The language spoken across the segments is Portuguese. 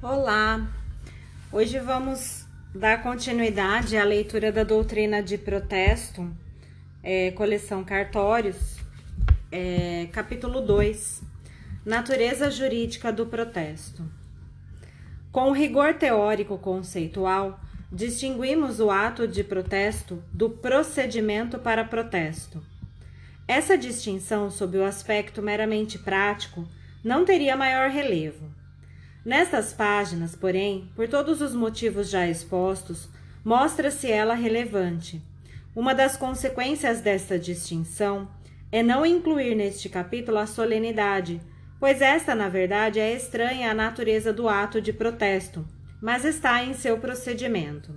Olá! Hoje vamos dar continuidade à leitura da doutrina de protesto, é, coleção Cartórios, é, capítulo 2, Natureza Jurídica do Protesto. Com rigor teórico conceitual, distinguimos o ato de protesto do procedimento para protesto. Essa distinção, sob o aspecto meramente prático, não teria maior relevo. Nestas páginas, porém, por todos os motivos já expostos, mostra-se ela relevante. Uma das consequências desta distinção é não incluir neste capítulo a solenidade, pois esta, na verdade, é estranha à natureza do ato de protesto, mas está em seu procedimento.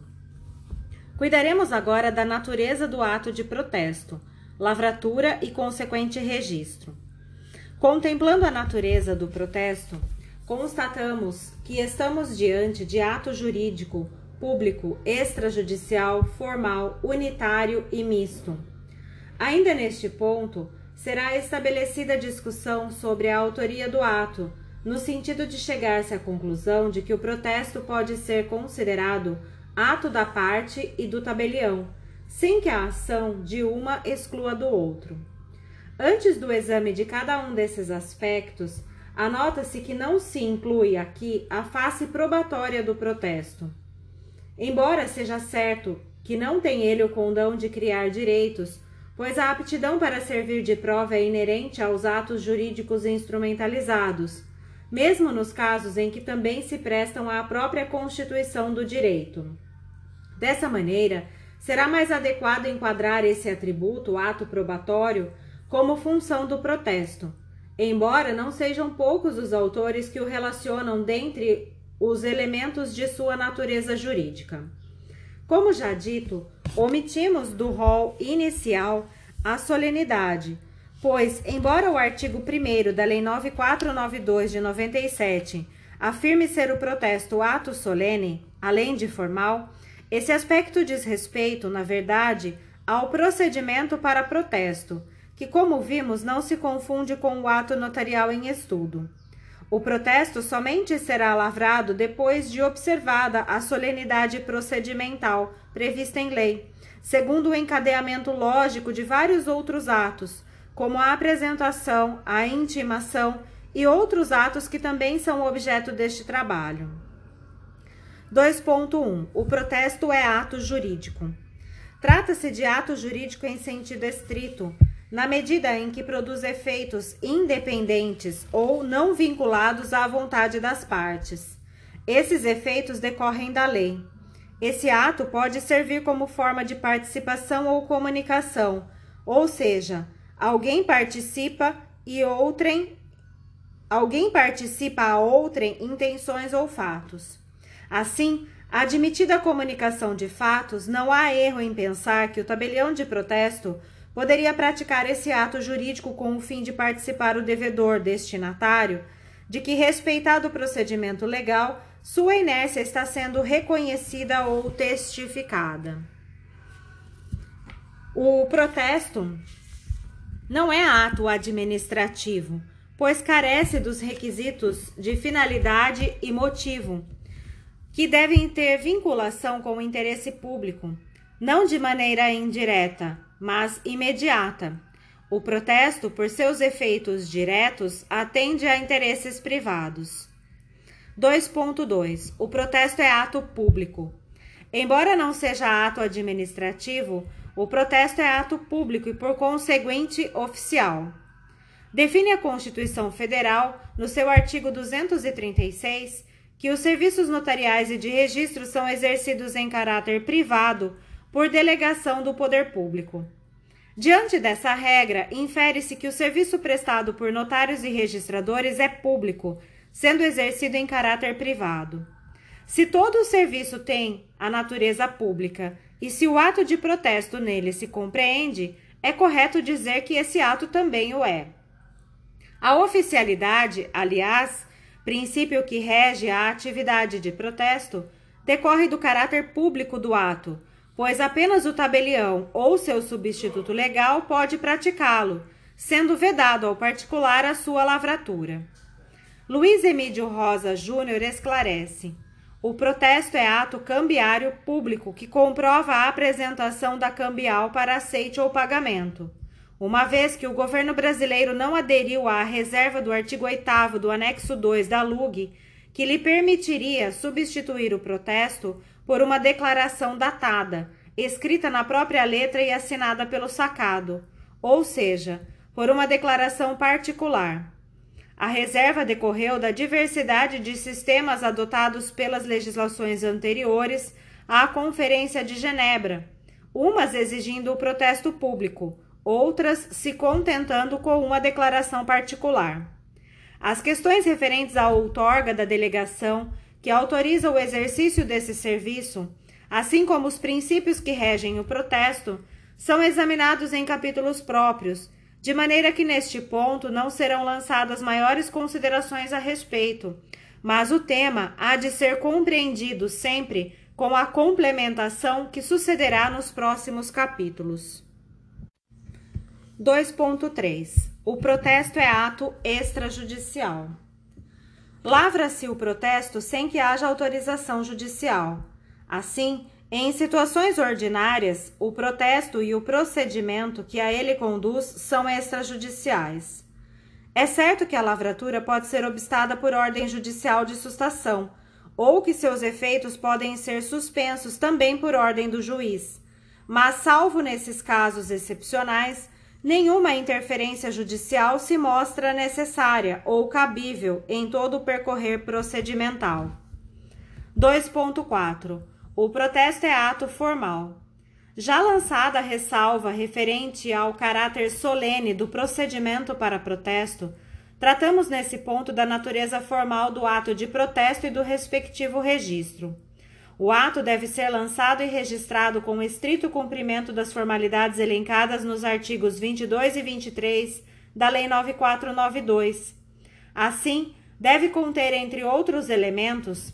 Cuidaremos agora da natureza do ato de protesto, lavratura e consequente registro. Contemplando a natureza do protesto, constatamos que estamos diante de ato jurídico, público, extrajudicial, formal, unitário e misto. Ainda neste ponto, será estabelecida discussão sobre a autoria do ato, no sentido de chegar-se à conclusão de que o protesto pode ser considerado ato da parte e do tabelião, sem que a ação de uma exclua do outro. Antes do exame de cada um desses aspectos, Anota-se que não se inclui aqui a face probatória do protesto. Embora seja certo que não tem ele o condão de criar direitos, pois a aptidão para servir de prova é inerente aos atos jurídicos instrumentalizados, mesmo nos casos em que também se prestam à própria constituição do direito. Dessa maneira, será mais adequado enquadrar esse atributo, ato probatório, como função do protesto embora não sejam poucos os autores que o relacionam dentre os elementos de sua natureza jurídica. Como já dito, omitimos do rol inicial a solenidade, pois, embora o artigo 1 da Lei 9492 de 97 afirme ser o protesto ato solene, além de formal, esse aspecto diz respeito, na verdade, ao procedimento para protesto, que, como vimos, não se confunde com o ato notarial em estudo. O protesto somente será lavrado depois de observada a solenidade procedimental prevista em lei, segundo o encadeamento lógico de vários outros atos, como a apresentação, a intimação e outros atos que também são objeto deste trabalho. 2.1 O protesto é ato jurídico. Trata-se de ato jurídico em sentido estrito, na medida em que produz efeitos independentes ou não vinculados à vontade das partes. Esses efeitos decorrem da lei. Esse ato pode servir como forma de participação ou comunicação, ou seja, alguém participa e outrem alguém participa a outrem intenções ou fatos. Assim, admitida a comunicação de fatos, não há erro em pensar que o tabelião de protesto poderia praticar esse ato jurídico com o fim de participar o devedor destinatário de que, respeitado o procedimento legal, sua inércia está sendo reconhecida ou testificada. O protesto não é ato administrativo, pois carece dos requisitos de finalidade e motivo, que devem ter vinculação com o interesse público, não de maneira indireta, mas imediata. O protesto, por seus efeitos diretos, atende a interesses privados. 2.2. O protesto é ato público. Embora não seja ato administrativo, o protesto é ato público e, por conseguinte, oficial. Define a Constituição Federal, no seu artigo 236, que os serviços notariais e de registro são exercidos em caráter privado por delegação do poder público. Diante dessa regra, infere-se que o serviço prestado por notários e registradores é público, sendo exercido em caráter privado. Se todo o serviço tem a natureza pública e se o ato de protesto nele se compreende, é correto dizer que esse ato também o é. A oficialidade, aliás, princípio que rege a atividade de protesto, decorre do caráter público do ato pois apenas o tabelião ou seu substituto legal pode praticá-lo, sendo vedado ao particular a sua lavratura. Luiz Emílio Rosa Júnior esclarece. O protesto é ato cambiário público que comprova a apresentação da cambial para aceite ou pagamento. Uma vez que o governo brasileiro não aderiu à reserva do artigo 8 do anexo 2 da LUG, que lhe permitiria substituir o protesto por uma declaração datada, escrita na própria letra e assinada pelo sacado, ou seja, por uma declaração particular. A reserva decorreu da diversidade de sistemas adotados pelas legislações anteriores à Conferência de Genebra, umas exigindo o protesto público, outras se contentando com uma declaração particular. As questões referentes à outorga da delegação, que autoriza o exercício desse serviço, assim como os princípios que regem o protesto, são examinados em capítulos próprios de maneira que neste ponto não serão lançadas maiores considerações a respeito, mas o tema há de ser compreendido sempre com a complementação que sucederá nos próximos capítulos. 2.3 O protesto é ato extrajudicial. Lavra-se o protesto sem que haja autorização judicial. Assim, em situações ordinárias, o protesto e o procedimento que a ele conduz são extrajudiciais. É certo que a lavratura pode ser obstada por ordem judicial de sustação, ou que seus efeitos podem ser suspensos também por ordem do juiz. Mas, salvo nesses casos excepcionais, nenhuma interferência judicial se mostra necessária ou cabível em todo o percorrer procedimental. 2.4 o protesto é ato formal. Já lançada a ressalva referente ao caráter solene do procedimento para protesto, tratamos nesse ponto da natureza formal do ato de protesto e do respectivo registro. O ato deve ser lançado e registrado com estrito cumprimento das formalidades elencadas nos artigos 22 e 23 da Lei 9492. Assim, deve conter, entre outros elementos,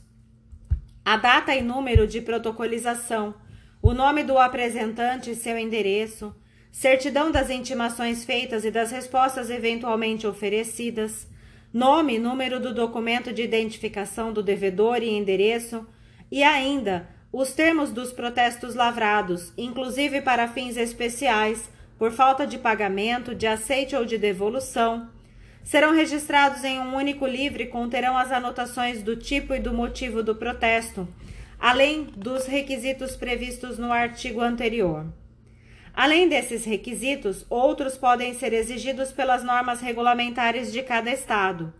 a data e número de protocolização, o nome do apresentante e seu endereço, certidão das intimações feitas e das respostas eventualmente oferecidas, nome e número do documento de identificação do devedor e endereço, e ainda os termos dos protestos lavrados, inclusive para fins especiais, por falta de pagamento, de aceite ou de devolução, serão registrados em um único livro e conterão as anotações do tipo e do motivo do protesto, além dos requisitos previstos no artigo anterior. Além desses requisitos, outros podem ser exigidos pelas normas regulamentares de cada Estado.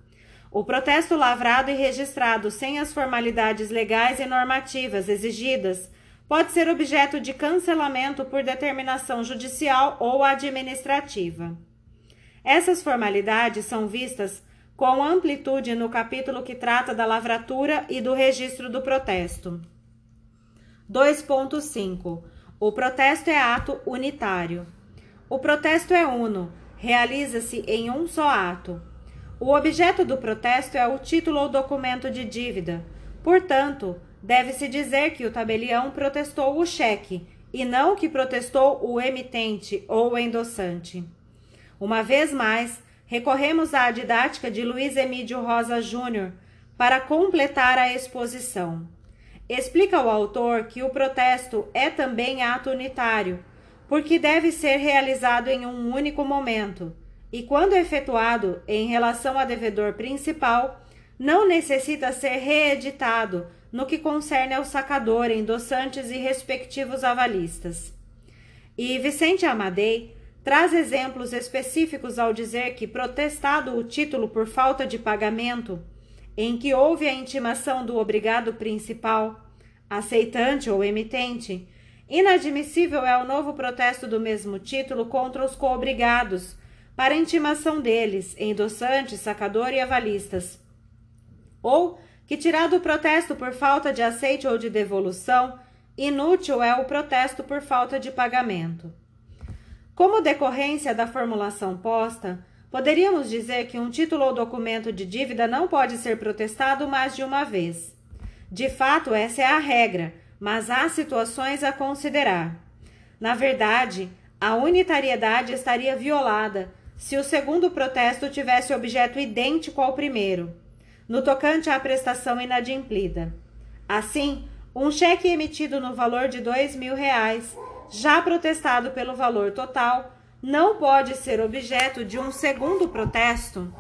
O protesto lavrado e registrado sem as formalidades legais e normativas exigidas pode ser objeto de cancelamento por determinação judicial ou administrativa. Essas formalidades são vistas com amplitude no capítulo que trata da lavratura e do registro do protesto. 2.5 O protesto é ato unitário. O protesto é uno, realiza-se em um só ato. O objeto do protesto é o título ou documento de dívida. Portanto, deve-se dizer que o tabelião protestou o cheque e não que protestou o emitente ou o endossante. Uma vez mais, recorremos à didática de Luiz Emílio Rosa Júnior para completar a exposição. Explica o autor que o protesto é também ato unitário, porque deve ser realizado em um único momento, e quando efetuado em relação a devedor principal, não necessita ser reeditado no que concerne ao sacador, endossantes e respectivos avalistas. E Vicente Amadei traz exemplos específicos ao dizer que, protestado o título por falta de pagamento, em que houve a intimação do obrigado principal, aceitante ou emitente, inadmissível é o novo protesto do mesmo título contra os coobrigados, para intimação deles, endossantes, sacador e avalistas. Ou que, tirado o protesto por falta de aceite ou de devolução, inútil é o protesto por falta de pagamento. Como decorrência da formulação posta, poderíamos dizer que um título ou documento de dívida não pode ser protestado mais de uma vez. De fato, essa é a regra, mas há situações a considerar. Na verdade, a unitariedade estaria violada se o segundo protesto tivesse objeto idêntico ao primeiro. no tocante à prestação inadimplida. Assim, um cheque emitido no valor de dois mil reais, já protestado pelo valor total, não pode ser objeto de um segundo protesto.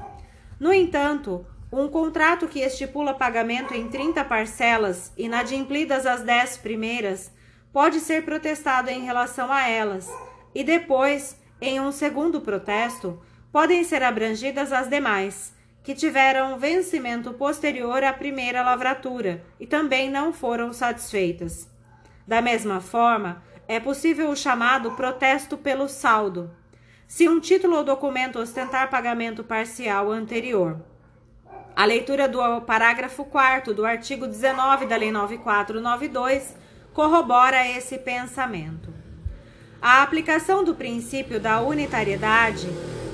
No entanto, um contrato que estipula pagamento em 30 parcelas, inadimplidas as 10 primeiras, pode ser protestado em relação a elas, e depois, em um segundo protesto, podem ser abrangidas as demais, que tiveram vencimento posterior à primeira lavratura e também não foram satisfeitas. Da mesma forma, é possível o chamado protesto pelo saldo, se um título ou documento ostentar pagamento parcial anterior. A leitura do parágrafo 4 do artigo 19 da Lei 9492 corrobora esse pensamento. A aplicação do princípio da unitariedade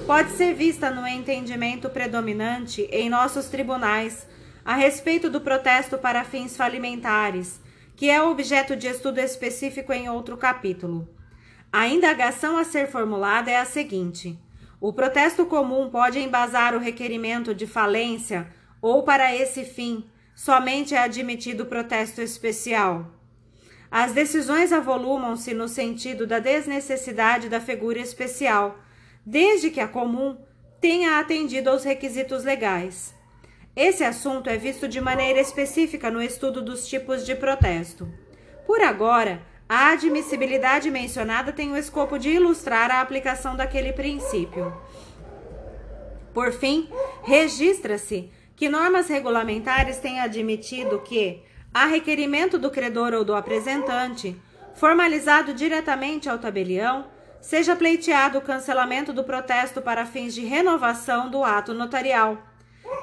pode ser vista no entendimento predominante em nossos tribunais a respeito do protesto para fins falimentares, que é objeto de estudo específico em outro capítulo. A indagação a ser formulada é a seguinte: o protesto comum pode embasar o requerimento de falência ou, para esse fim, somente é admitido protesto especial. As decisões avolumam-se no sentido da desnecessidade da figura especial desde que a comum tenha atendido aos requisitos legais. Esse assunto é visto de maneira específica no estudo dos tipos de protesto. Por agora, a admissibilidade mencionada tem o escopo de ilustrar a aplicação daquele princípio. Por fim, registra-se que normas regulamentares têm admitido que, a requerimento do credor ou do apresentante, formalizado diretamente ao tabelião, seja pleiteado o cancelamento do protesto para fins de renovação do ato notarial,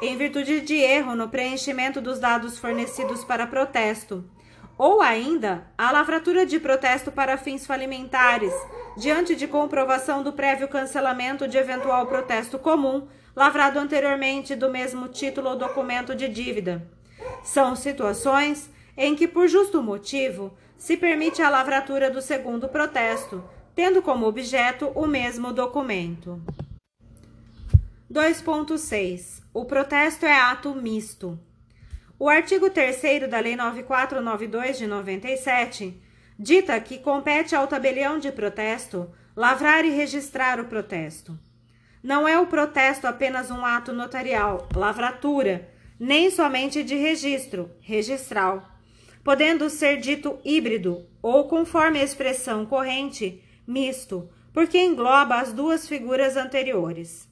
em virtude de erro no preenchimento dos dados fornecidos para protesto, ou ainda a lavratura de protesto para fins falimentares, diante de comprovação do prévio cancelamento de eventual protesto comum lavrado anteriormente do mesmo título ou documento de dívida. São situações em que, por justo motivo, se permite a lavratura do segundo protesto, tendo como objeto o mesmo documento. 2.6. O protesto é ato misto. O artigo 3 da Lei 9492 de 97 dita que compete ao tabelião de protesto lavrar e registrar o protesto. Não é o protesto apenas um ato notarial, lavratura, nem somente de registro, registral, podendo ser dito híbrido ou, conforme a expressão corrente, misto, porque engloba as duas figuras anteriores.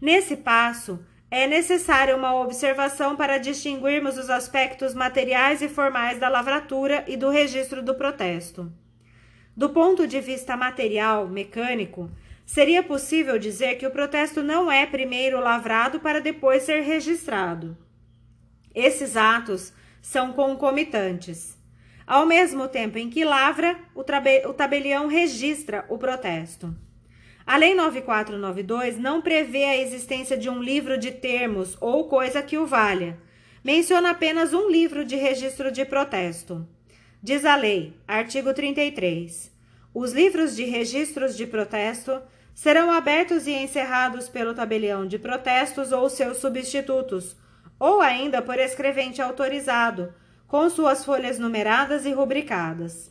Nesse passo, é necessária uma observação para distinguirmos os aspectos materiais e formais da lavratura e do registro do protesto. Do ponto de vista material, mecânico, seria possível dizer que o protesto não é primeiro lavrado para depois ser registrado. Esses atos são concomitantes. Ao mesmo tempo em que lavra, o, o tabelião registra o protesto. A Lei 9492 não prevê a existência de um livro de termos ou coisa que o valha. Menciona apenas um livro de registro de protesto. Diz a lei, artigo 33. Os livros de registros de protesto serão abertos e encerrados pelo tabelião de protestos ou seus substitutos, ou ainda por escrevente autorizado, com suas folhas numeradas e rubricadas.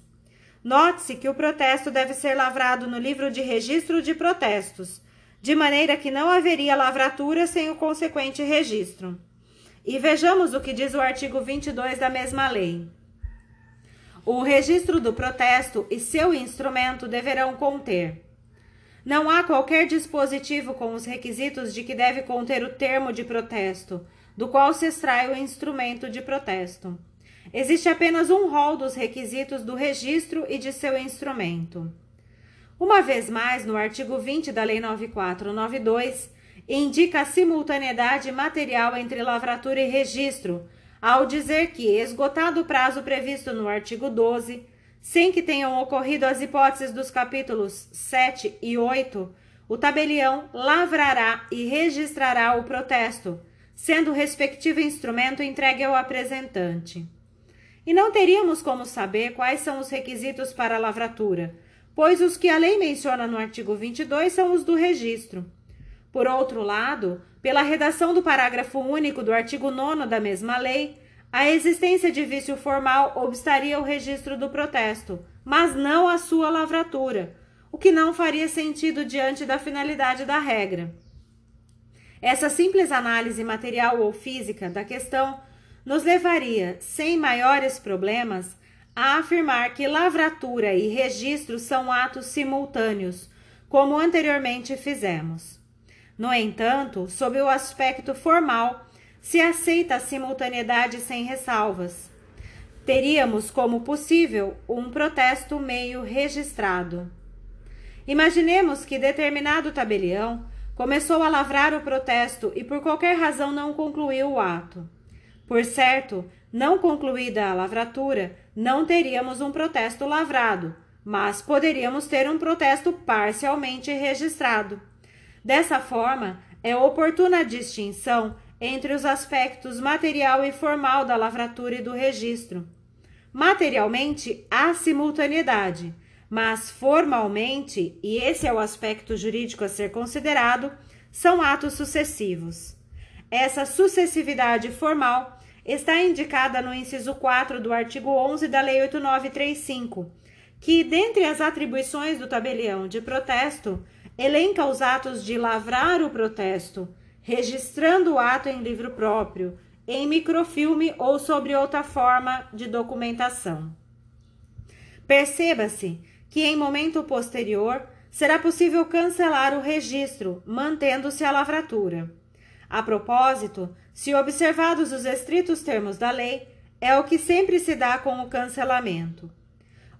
Note-se que o protesto deve ser lavrado no livro de registro de protestos, de maneira que não haveria lavratura sem o consequente registro. E vejamos o que diz o artigo 22 da mesma lei. O registro do protesto e seu instrumento deverão conter. Não há qualquer dispositivo com os requisitos de que deve conter o termo de protesto, do qual se extrai o instrumento de protesto. Existe apenas um rol dos requisitos do registro e de seu instrumento. Uma vez mais, no artigo 20 da Lei 9492, indica a simultaneidade material entre lavratura e registro, ao dizer que, esgotado o prazo previsto no artigo 12, sem que tenham ocorrido as hipóteses dos capítulos 7 e 8, o tabelião lavrará e registrará o protesto, sendo o respectivo instrumento entregue ao apresentante. E não teríamos como saber quais são os requisitos para a lavratura, pois os que a lei menciona no artigo 22 são os do registro. Por outro lado, pela redação do parágrafo único do artigo 9 da mesma lei, a existência de vício formal obstaria o registro do protesto, mas não a sua lavratura, o que não faria sentido diante da finalidade da regra. Essa simples análise material ou física da questão nos levaria, sem maiores problemas, a afirmar que lavratura e registro são atos simultâneos, como anteriormente fizemos. No entanto, sob o aspecto formal, se aceita a simultaneidade sem ressalvas. Teríamos como possível um protesto meio registrado. Imaginemos que determinado tabelião começou a lavrar o protesto e por qualquer razão não concluiu o ato. Por certo, não concluída a lavratura, não teríamos um protesto lavrado, mas poderíamos ter um protesto parcialmente registrado. Dessa forma, é oportuna a distinção entre os aspectos material e formal da lavratura e do registro. Materialmente, há simultaneidade, mas formalmente, e esse é o aspecto jurídico a ser considerado, são atos sucessivos. Essa sucessividade formal está indicada no inciso 4 do artigo 11 da Lei 8935, que, dentre as atribuições do tabelião de protesto, elenca os atos de lavrar o protesto, registrando o ato em livro próprio, em microfilme ou sobre outra forma de documentação. Perceba-se que em momento posterior será possível cancelar o registro, mantendo-se a lavratura. A propósito, se observados os estritos termos da lei, é o que sempre se dá com o cancelamento.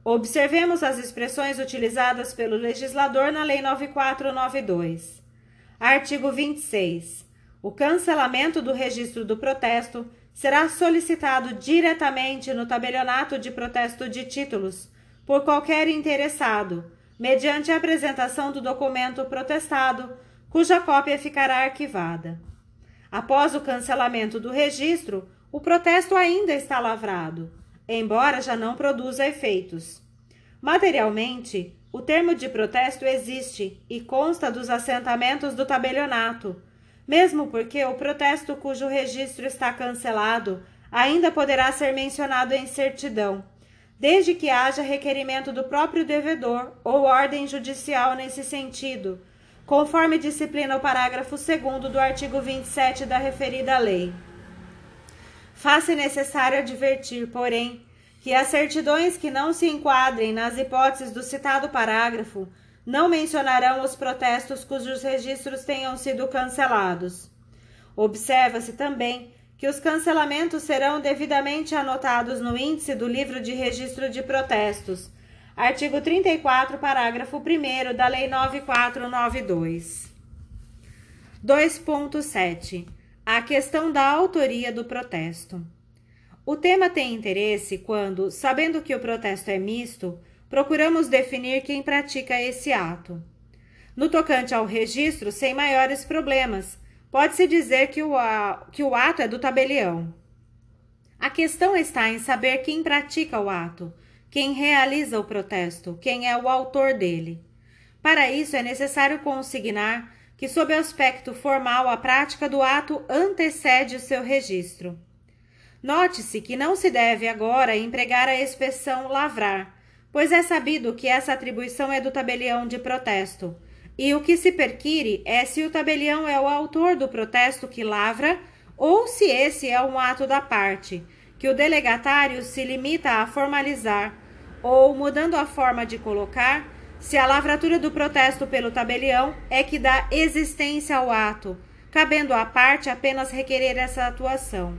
Observemos as expressões utilizadas pelo legislador na Lei 9492. Artigo 26. O cancelamento do registro do protesto será solicitado diretamente no tabelionato de protesto de títulos por qualquer interessado, mediante a apresentação do documento protestado, cuja cópia ficará arquivada. Após o cancelamento do registro, o protesto ainda está lavrado embora já não produza efeitos. Materialmente, o termo de protesto existe e consta dos assentamentos do tabelionato, mesmo porque o protesto cujo registro está cancelado ainda poderá ser mencionado em certidão, desde que haja requerimento do próprio devedor ou ordem judicial nesse sentido, conforme disciplina o parágrafo 2 do artigo 27 da referida lei. Faz-se necessário advertir, porém, que as certidões que não se enquadrem nas hipóteses do citado parágrafo não mencionarão os protestos cujos registros tenham sido cancelados. Observa-se também que os cancelamentos serão devidamente anotados no índice do livro de registro de protestos, artigo 34, parágrafo 1 da Lei 9492. 2.7 a questão da autoria do protesto. O tema tem interesse quando, sabendo que o protesto é misto, procuramos definir quem pratica esse ato. No tocante ao registro, sem maiores problemas, pode-se dizer que o, que o ato é do tabelião. A questão está em saber quem pratica o ato, quem realiza o protesto, quem é o autor dele. Para isso, é necessário consignar que, sob o aspecto formal, a prática do ato antecede o seu registro. Note-se que não se deve agora empregar a expressão lavrar, pois é sabido que essa atribuição é do tabelião de protesto, e o que se perquire é se o tabelião é o autor do protesto que lavra ou se esse é um ato da parte, que o delegatário se limita a formalizar, ou, mudando a forma de colocar, se a lavratura do protesto pelo tabelião é que dá existência ao ato, cabendo à parte apenas requerer essa atuação.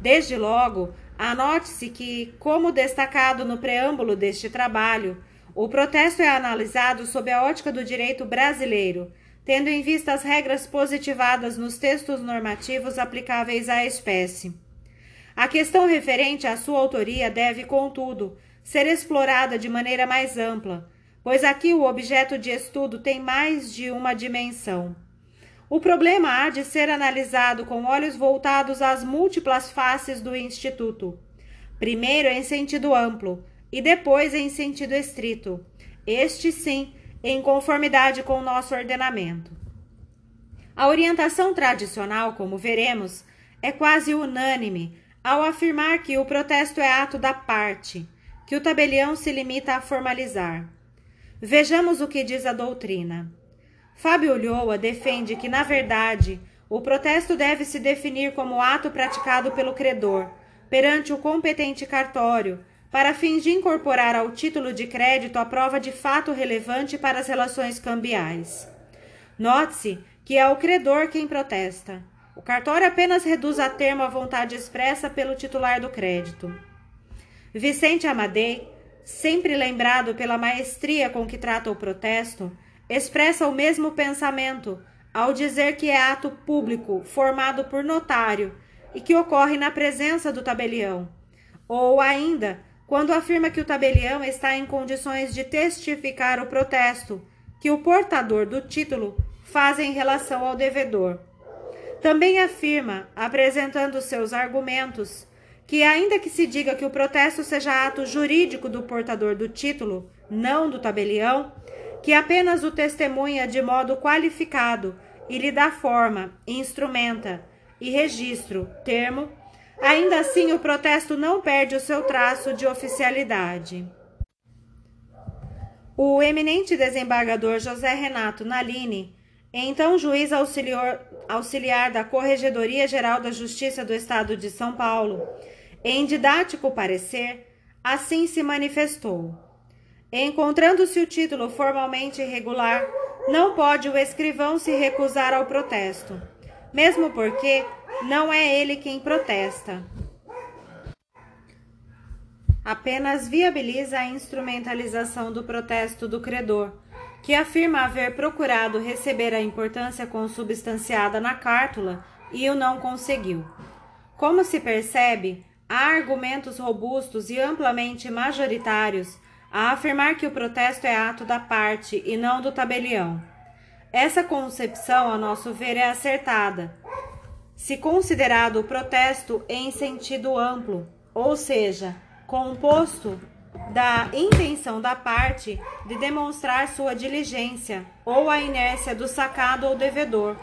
Desde logo, anote-se que, como destacado no preâmbulo deste trabalho, o protesto é analisado sob a ótica do direito brasileiro, tendo em vista as regras positivadas nos textos normativos aplicáveis à espécie. A questão referente à sua autoria deve, contudo, ser explorada de maneira mais ampla, pois aqui o objeto de estudo tem mais de uma dimensão. O problema há de ser analisado com olhos voltados às múltiplas faces do Instituto. Primeiro em sentido amplo e depois em sentido estrito. Este sim, em conformidade com o nosso ordenamento. A orientação tradicional, como veremos, é quase unânime ao afirmar que o protesto é ato da parte, que o tabelião se limita a formalizar. Vejamos o que diz a doutrina. Fábio Ulloa defende que, na verdade, o protesto deve se definir como ato praticado pelo credor perante o competente cartório, para fins de incorporar ao título de crédito a prova de fato relevante para as relações cambiais. Note-se que é o credor quem protesta. O cartório apenas reduz a termo a vontade expressa pelo titular do crédito. Vicente Amadei, sempre lembrado pela maestria com que trata o protesto, expressa o mesmo pensamento ao dizer que é ato público formado por notário e que ocorre na presença do tabelião, ou ainda quando afirma que o tabelião está em condições de testificar o protesto que o portador do título faz em relação ao devedor. Também afirma, apresentando seus argumentos, que, ainda que se diga que o protesto seja ato jurídico do portador do título, não do tabelião, que apenas o testemunha de modo qualificado e lhe dá forma, instrumenta e registro, termo, ainda assim o protesto não perde o seu traço de oficialidade. O eminente desembargador José Renato Nalini, então juiz auxiliar, auxiliar da Corregedoria Geral da Justiça do Estado de São Paulo, em didático parecer, assim se manifestou. Encontrando-se o título formalmente irregular, não pode o escrivão se recusar ao protesto, mesmo porque não é ele quem protesta. Apenas viabiliza a instrumentalização do protesto do credor, que afirma haver procurado receber a importância consubstanciada na cártula e o não conseguiu. Como se percebe, há argumentos robustos e amplamente majoritários a afirmar que o protesto é ato da parte e não do tabelião. Essa concepção, a nosso ver, é acertada, se considerado o protesto em sentido amplo, ou seja, composto da intenção da parte de demonstrar sua diligência ou a inércia do sacado ou devedor,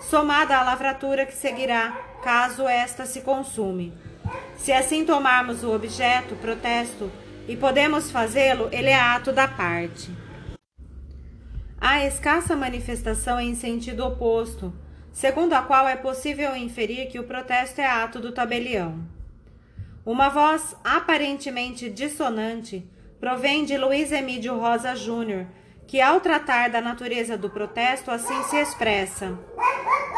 somada à lavratura que seguirá caso esta se consume. Se assim tomarmos o objeto, protesto, e podemos fazê-lo, ele é ato da parte. Há escassa manifestação em sentido oposto, segundo a qual é possível inferir que o protesto é ato do tabelião. Uma voz aparentemente dissonante provém de Luiz Emílio Rosa Júnior, que ao tratar da natureza do protesto assim se expressa.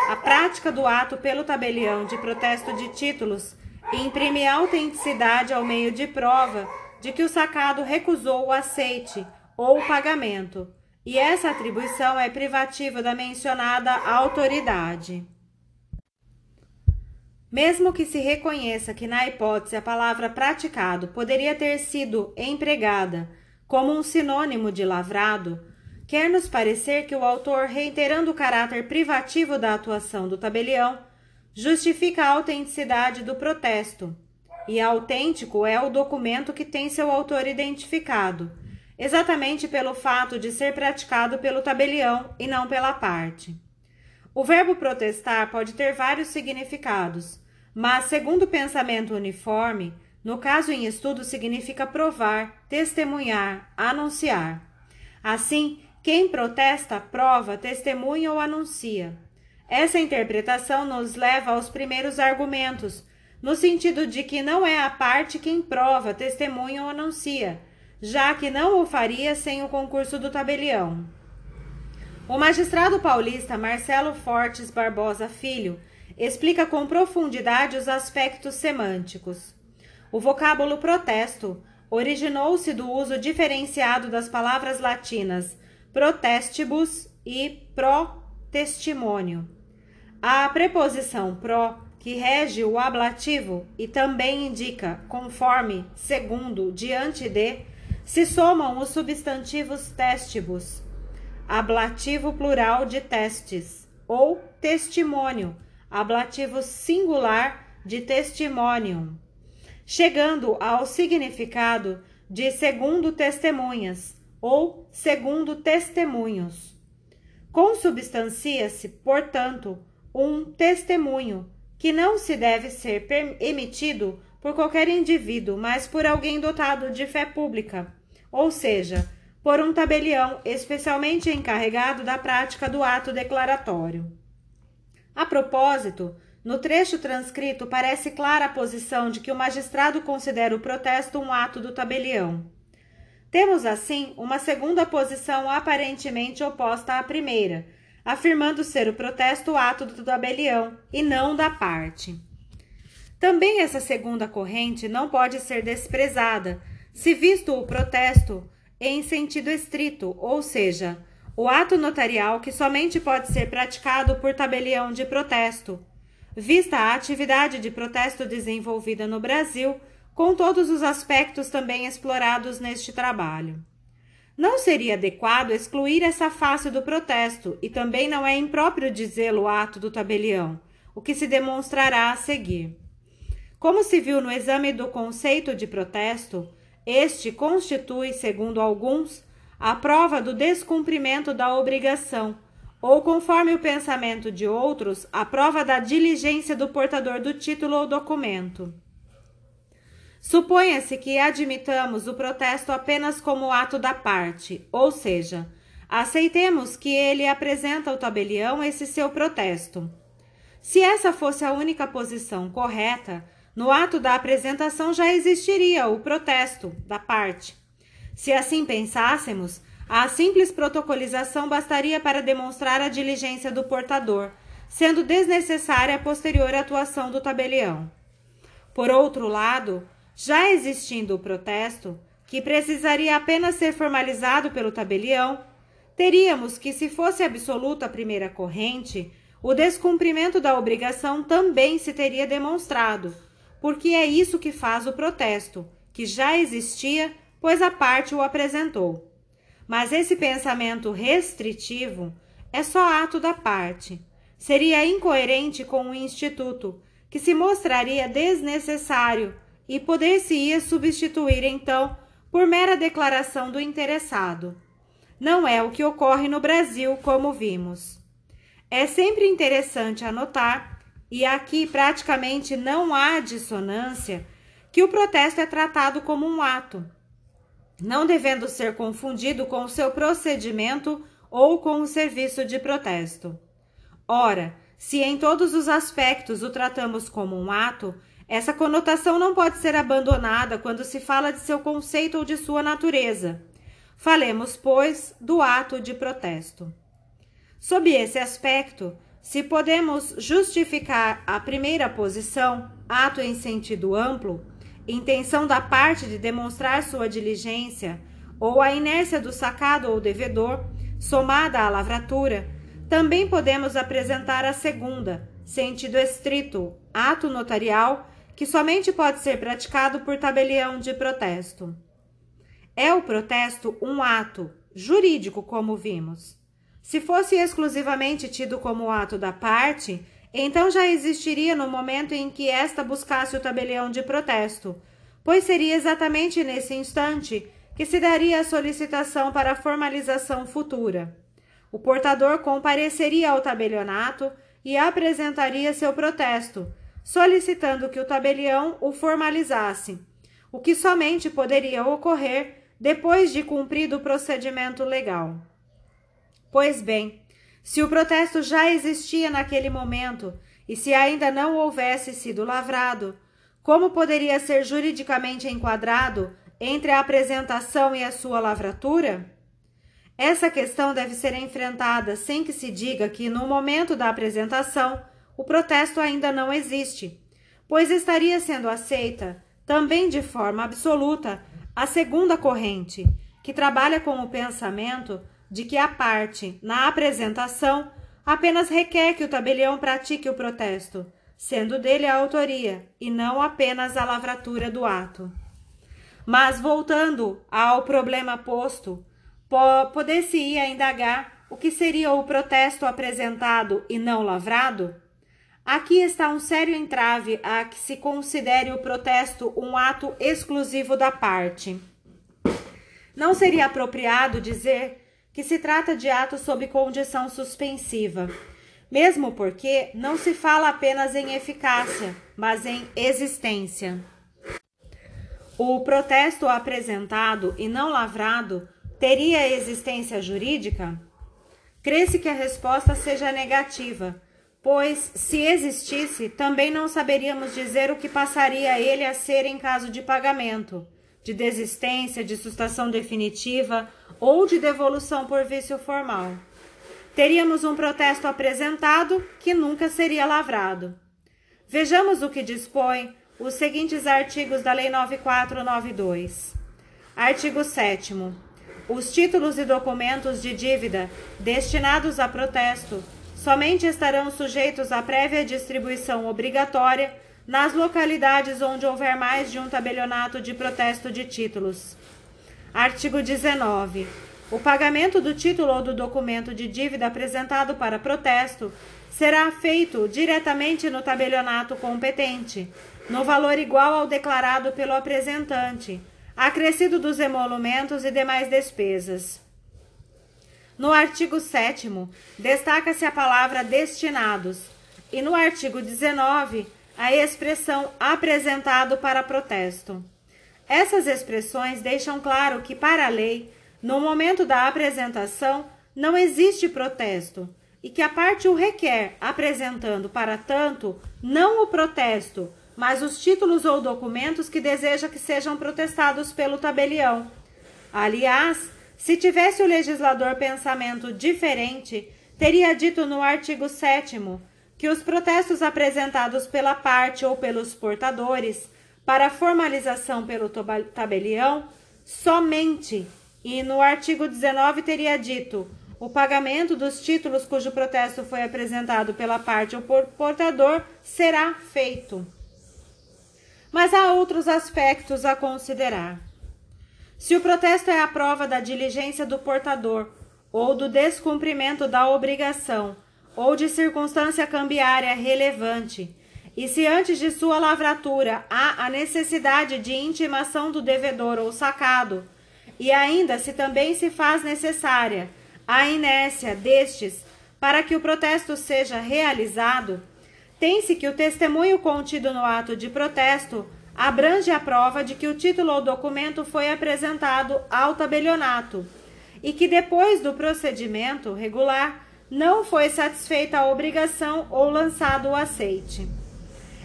A prática do ato pelo tabelião de protesto de títulos imprime autenticidade ao meio de prova de que o sacado recusou o aceite ou o pagamento, e essa atribuição é privativa da mencionada autoridade. Mesmo que se reconheça que na hipótese a palavra praticado poderia ter sido empregada como um sinônimo de lavrado, quer nos parecer que o autor, reiterando o caráter privativo da atuação do tabelião, justifica a autenticidade do protesto. E autêntico é o documento que tem seu autor identificado exatamente pelo fato de ser praticado pelo tabelião e não pela parte. O verbo protestar pode ter vários significados, mas, segundo o pensamento uniforme, no caso em estudo significa provar, testemunhar, anunciar. Assim, quem protesta, prova, testemunha ou anuncia. Essa interpretação nos leva aos primeiros argumentos, no sentido de que não é a parte quem prova, testemunha ou anuncia, já que não o faria sem o concurso do tabelião. O magistrado paulista Marcelo Fortes Barbosa Filho explica com profundidade os aspectos semânticos. O vocábulo protesto originou-se do uso diferenciado das palavras latinas protestibus e pro-testimônio. A preposição pro, que rege o ablativo e também indica conforme, segundo, diante de, se somam os substantivos testibus, ablativo plural de testes, ou testemunho, ablativo singular de testimonium, chegando ao significado de segundo testemunhas ou segundo testemunhos. Consubstancia-se, portanto, um testemunho que não se deve ser emitido por qualquer indivíduo, mas por alguém dotado de fé pública, ou seja, por um tabelião especialmente encarregado da prática do ato declaratório. A propósito, no trecho transcrito parece clara a posição de que o magistrado considera o protesto um ato do tabelião. Temos, assim, uma segunda posição aparentemente oposta à primeira, afirmando ser o protesto o ato do tabelião e não da parte. Também essa segunda corrente não pode ser desprezada, se visto o protesto em sentido estrito, ou seja, o ato notarial que somente pode ser praticado por tabelião de protesto, vista a atividade de protesto desenvolvida no Brasil, com todos os aspectos também explorados neste trabalho. Não seria adequado excluir essa face do protesto, e também não é impróprio dizê-lo ato do tabelião, o que se demonstrará a seguir. Como se viu no exame do conceito de protesto, este constitui, segundo alguns, a prova do descumprimento da obrigação, ou, conforme o pensamento de outros, a prova da diligência do portador do título ou documento. Suponha-se que admitamos o protesto apenas como ato da parte, ou seja, aceitemos que ele apresenta ao tabelião esse seu protesto. Se essa fosse a única posição correta, no ato da apresentação já existiria o protesto da parte. Se assim pensássemos, a simples protocolização bastaria para demonstrar a diligência do portador, sendo desnecessária a posterior atuação do tabelião. Por outro lado, já existindo o protesto, que precisaria apenas ser formalizado pelo tabelião, teríamos que, se fosse absoluta a primeira corrente, o descumprimento da obrigação também se teria demonstrado porque é isso que faz o protesto, que já existia, pois a parte o apresentou. Mas esse pensamento restritivo é só ato da parte. Seria incoerente com o instituto, que se mostraria desnecessário e poder-se-ia substituir então por mera declaração do interessado. Não é o que ocorre no Brasil, como vimos. É sempre interessante anotar e aqui praticamente não há dissonância, que o protesto é tratado como um ato, não devendo ser confundido com o seu procedimento ou com o serviço de protesto. Ora, se em todos os aspectos o tratamos como um ato, essa conotação não pode ser abandonada quando se fala de seu conceito ou de sua natureza. Falemos, pois, do ato de protesto. Sob esse aspecto, se podemos justificar a primeira posição, ato em sentido amplo, intenção da parte de demonstrar sua diligência, ou a inércia do sacado ou devedor, somada à lavratura, também podemos apresentar a segunda, sentido estrito, ato notarial, que somente pode ser praticado por tabelião de protesto. É o protesto um ato jurídico, como vimos. Se fosse exclusivamente tido como ato da parte, então já existiria no momento em que esta buscasse o tabelião de protesto, pois seria exatamente nesse instante que se daria a solicitação para a formalização futura. O portador compareceria ao tabelionato e apresentaria seu protesto, solicitando que o tabelião o formalizasse, o que somente poderia ocorrer depois de cumprido o procedimento legal. Pois bem, se o protesto já existia naquele momento e se ainda não houvesse sido lavrado, como poderia ser juridicamente enquadrado entre a apresentação e a sua lavratura? Essa questão deve ser enfrentada sem que se diga que, no momento da apresentação, o protesto ainda não existe, pois estaria sendo aceita, também de forma absoluta, a segunda corrente, que trabalha com o pensamento de que a parte, na apresentação, apenas requer que o tabelião pratique o protesto, sendo dele a autoria e não apenas a lavratura do ato. Mas voltando ao problema posto, poder-se-ia indagar o que seria o protesto apresentado e não lavrado? Aqui está um sério entrave a que se considere o protesto um ato exclusivo da parte. Não seria apropriado dizer que se trata de ato sob condição suspensiva, mesmo porque não se fala apenas em eficácia, mas em existência. O protesto apresentado e não lavrado teria existência jurídica? Crê-se que a resposta seja negativa, pois, se existisse, também não saberíamos dizer o que passaria ele a ser em caso de pagamento, de desistência, de sustação definitiva ou de devolução por vício formal. Teríamos um protesto apresentado que nunca seria lavrado. Vejamos o que dispõe os seguintes artigos da Lei 9492. Artigo 7. Os títulos e documentos de dívida destinados a protesto somente estarão sujeitos à prévia distribuição obrigatória nas localidades onde houver mais de um tabelionato de protesto de títulos. Artigo 19. O pagamento do título ou do documento de dívida apresentado para protesto será feito diretamente no tabelionato competente, no valor igual ao declarado pelo apresentante, acrescido dos emolumentos e demais despesas. No artigo 7 destaca-se a palavra destinados e no artigo 19 a expressão apresentado para protesto. Essas expressões deixam claro que para a lei, no momento da apresentação, não existe protesto e que a parte o requer, apresentando, para tanto, não o protesto, mas os títulos ou documentos que deseja que sejam protestados pelo tabelião. Aliás, se tivesse o legislador pensamento diferente, teria dito no artigo 7 que os protestos apresentados pela parte ou pelos portadores para formalização pelo tabelião somente, e no artigo 19 teria dito o pagamento dos títulos cujo protesto foi apresentado pela parte ou por portador será feito. Mas há outros aspectos a considerar. Se o protesto é a prova da diligência do portador, ou do descumprimento da obrigação, ou de circunstância cambiária relevante, e se antes de sua lavratura há a necessidade de intimação do devedor ou sacado, e ainda se também se faz necessária a inércia destes para que o protesto seja realizado, tem-se que o testemunho contido no ato de protesto abrange a prova de que o título ou documento foi apresentado ao tabelionato e que depois do procedimento regular não foi satisfeita a obrigação ou lançado o aceite.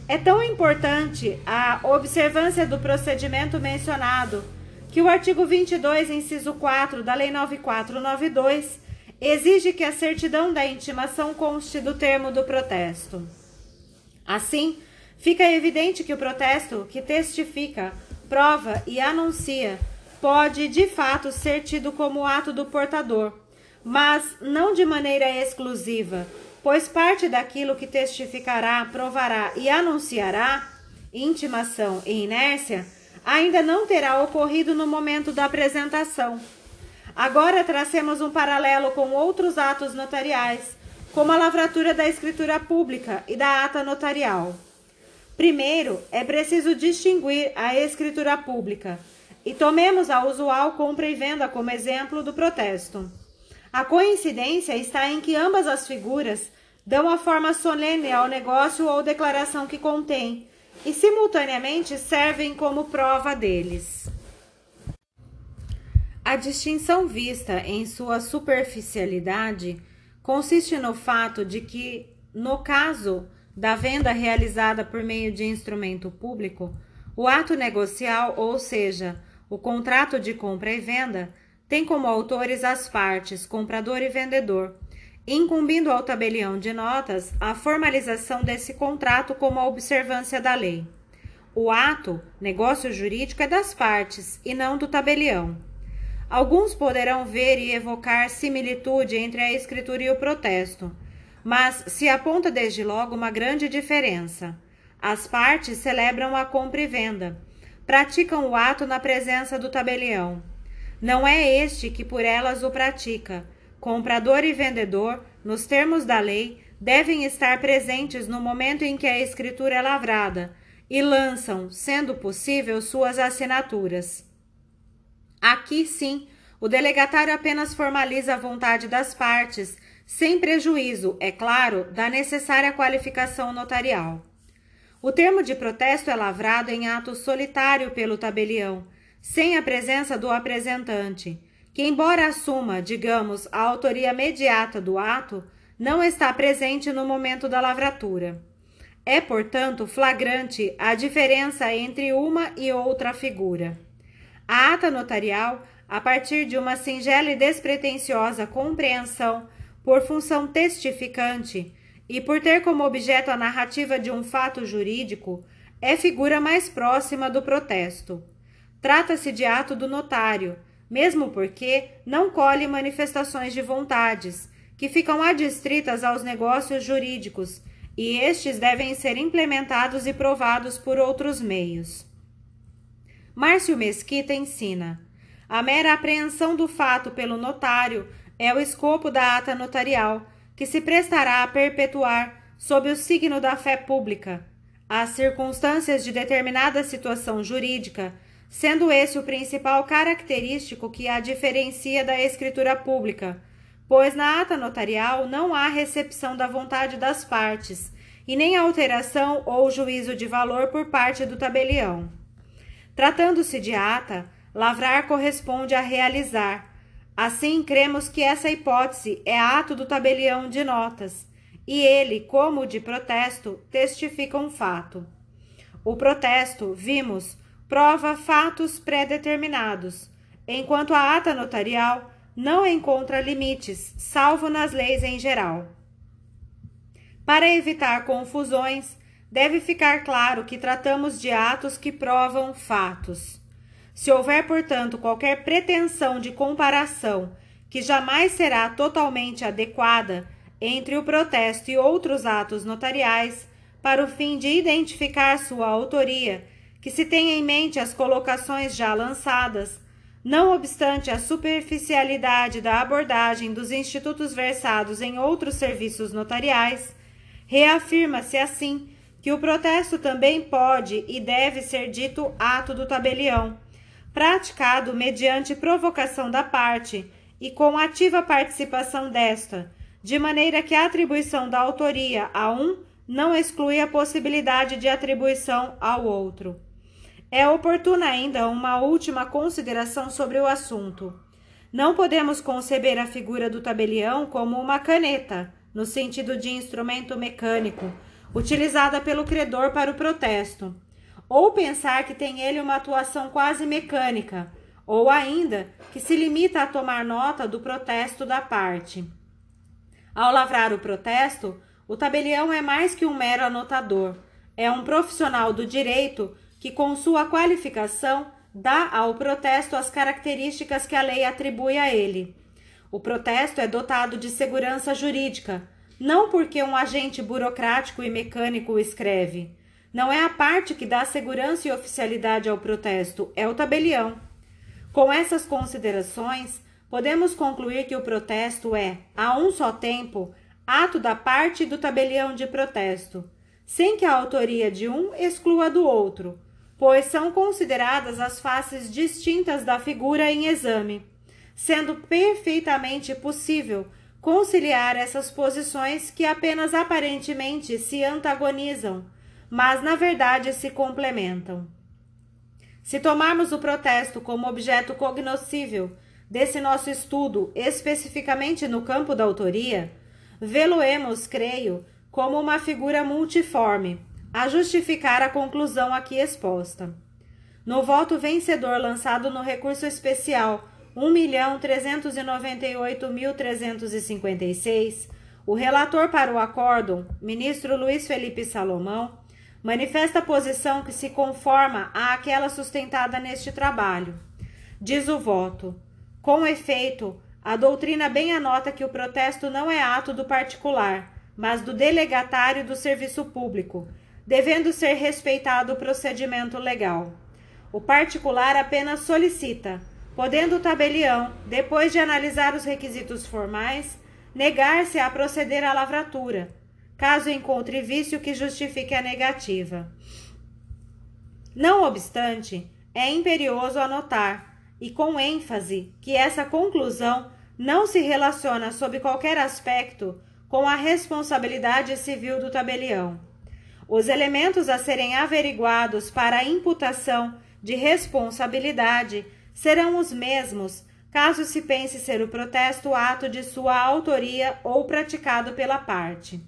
É tão importante a observância do procedimento mencionado que o artigo 22, inciso 4 da Lei 9492 exige que a certidão da intimação conste do termo do protesto. Assim, fica evidente que o protesto que testifica, prova e anuncia pode de fato ser tido como ato do portador, mas não de maneira exclusiva, pois parte daquilo que testificará, provará e anunciará, intimação e inércia, ainda não terá ocorrido no momento da apresentação. Agora tracemos um paralelo com outros atos notariais como a lavratura da escritura pública e da ata notarial. Primeiro, é preciso distinguir a escritura pública e tomemos a usual compra e venda como exemplo do protesto. A coincidência está em que ambas as figuras dão a forma solene ao negócio ou declaração que contém e simultaneamente servem como prova deles. A distinção vista em sua superficialidade consiste no fato de que, no caso da venda realizada por meio de instrumento público, o ato negocial, ou seja, o contrato de compra e venda, tem como autores as partes, comprador e vendedor, incumbindo ao tabelião de notas a formalização desse contrato como a observância da lei. O ato, negócio jurídico, é das partes e não do tabelião. Alguns poderão ver e evocar similitude entre a escritura e o protesto, mas se aponta desde logo uma grande diferença. As partes celebram a compra e venda, praticam o ato na presença do tabelião. Não é este que por elas o pratica. Comprador e vendedor, nos termos da lei, devem estar presentes no momento em que a escritura é lavrada e lançam, sendo possível, suas assinaturas. Aqui sim, O delegatário apenas formaliza a vontade das partes, sem prejuízo, é claro, da necessária qualificação notarial. O termo de protesto é lavrado em ato solitário pelo tabelião, sem a presença do apresentante, que, embora assuma, digamos, a autoria imediata do ato, não está presente no momento da lavratura. É, portanto, flagrante a diferença entre uma e outra figura. A ata notarial a partir de uma singela e despretensiosa compreensão por função testificante e por ter como objeto a narrativa de um fato jurídico, é figura mais próxima do protesto. Trata-se de ato do notário, mesmo porque não colhe manifestações de vontades, que ficam adstritas aos negócios jurídicos, e estes devem ser implementados e provados por outros meios. Márcio Mesquita ensina. A mera apreensão do fato pelo notário é o escopo da ata notarial, que se prestará a perpetuar, sob o signo da fé pública, as circunstâncias de determinada situação jurídica, sendo esse o principal característico que a diferencia da escritura pública, pois na ata notarial não há recepção da vontade das partes e nem alteração ou juízo de valor por parte do tabelião. Tratando-se de ata, Lavrar corresponde a realizar. Assim, cremos que essa hipótese é ato do tabelião de notas, e ele, como de protesto, testifica um fato. O protesto, vimos, prova fatos pré-determinados, enquanto a ata notarial não encontra limites, salvo nas leis em geral. Para evitar confusões, deve ficar claro que tratamos de atos que provam fatos. Se houver, portanto, qualquer pretensão de comparação que jamais será totalmente adequada entre o protesto e outros atos notariais, para o fim de identificar sua autoria, que se tenha em mente as colocações já lançadas, não obstante a superficialidade da abordagem dos institutos versados em outros serviços notariais, reafirma-se assim que o protesto também pode e deve ser dito ato do tabelião praticado mediante provocação da parte e com ativa participação desta, de maneira que a atribuição da autoria a um não exclui a possibilidade de atribuição ao outro. É oportuna ainda uma última consideração sobre o assunto. Não podemos conceber a figura do tabelião como uma caneta, no sentido de instrumento mecânico, utilizada pelo credor para o protesto ou pensar que tem ele uma atuação quase mecânica, ou ainda que se limita a tomar nota do protesto da parte. Ao lavrar o protesto, o tabelião é mais que um mero anotador, é um profissional do direito que, com sua qualificação, dá ao protesto as características que a lei atribui a ele. O protesto é dotado de segurança jurídica, não porque um agente burocrático e mecânico o escreve, não é a parte que dá segurança e oficialidade ao protesto, é o tabelião. Com essas considerações, podemos concluir que o protesto é, a um só tempo, ato da parte do tabelião de protesto, sem que a autoria de um exclua do outro, pois são consideradas as faces distintas da figura em exame, sendo perfeitamente possível conciliar essas posições que apenas aparentemente se antagonizam mas na verdade se complementam. Se tomarmos o protesto como objeto cognoscível desse nosso estudo, especificamente no campo da autoria, vê-lo-emos, creio, como uma figura multiforme, a justificar a conclusão aqui exposta. No voto vencedor lançado no recurso especial 1.398.356, o relator para o acórdão, ministro Luiz Felipe Salomão, manifesta posição que se conforma àquela sustentada neste trabalho. Diz o voto: com efeito, a doutrina bem anota que o protesto não é ato do particular, mas do delegatário do serviço público, devendo ser respeitado o procedimento legal. O particular apenas solicita, podendo o tabelião, depois de analisar os requisitos formais, negar-se a proceder à lavratura caso encontre vício que justifique a negativa. Não obstante, é imperioso anotar, e com ênfase que essa conclusão não se relaciona sob qualquer aspecto com a responsabilidade civil do tabelião. Os elementos a serem averiguados para a imputação de responsabilidade serão os mesmos, caso se pense ser o protesto ato de sua autoria ou praticado pela parte.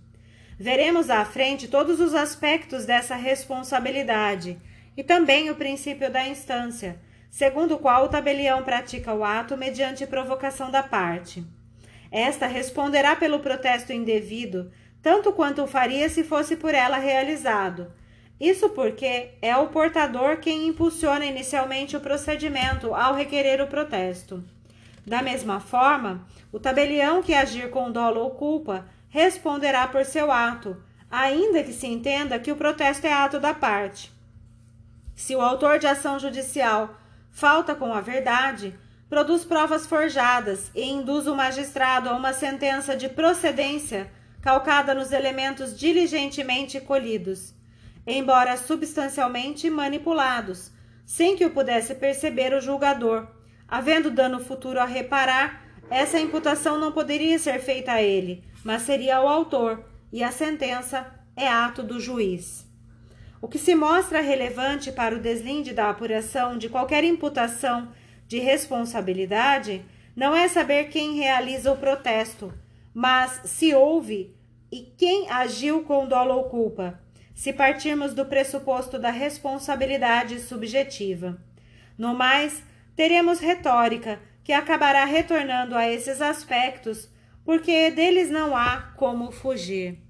Veremos à frente todos os aspectos dessa responsabilidade e também o princípio da instância, segundo o qual o tabelião pratica o ato mediante provocação da parte. Esta responderá pelo protesto indevido, tanto quanto o faria se fosse por ela realizado. Isso porque é o portador quem impulsiona inicialmente o procedimento ao requerer o protesto. Da mesma forma, o tabelião que agir com dolo ou culpa responderá por seu ato, ainda que se entenda que o protesto é ato da parte. Se o autor de ação judicial falta com a verdade, produz provas forjadas e induz o magistrado a uma sentença de procedência calcada nos elementos diligentemente colhidos, embora substancialmente manipulados, sem que o pudesse perceber o julgador. Havendo dano futuro a reparar, essa imputação não poderia ser feita a ele, mas seria ao autor, e a sentença é ato do juiz. O que se mostra relevante para o deslinde da apuração de qualquer imputação de responsabilidade não é saber quem realiza o protesto, mas se houve e quem agiu com dolo ou culpa, se partirmos do pressuposto da responsabilidade subjetiva. No mais, teremos retórica, que acabará retornando a esses aspectos porque deles não há como fugir.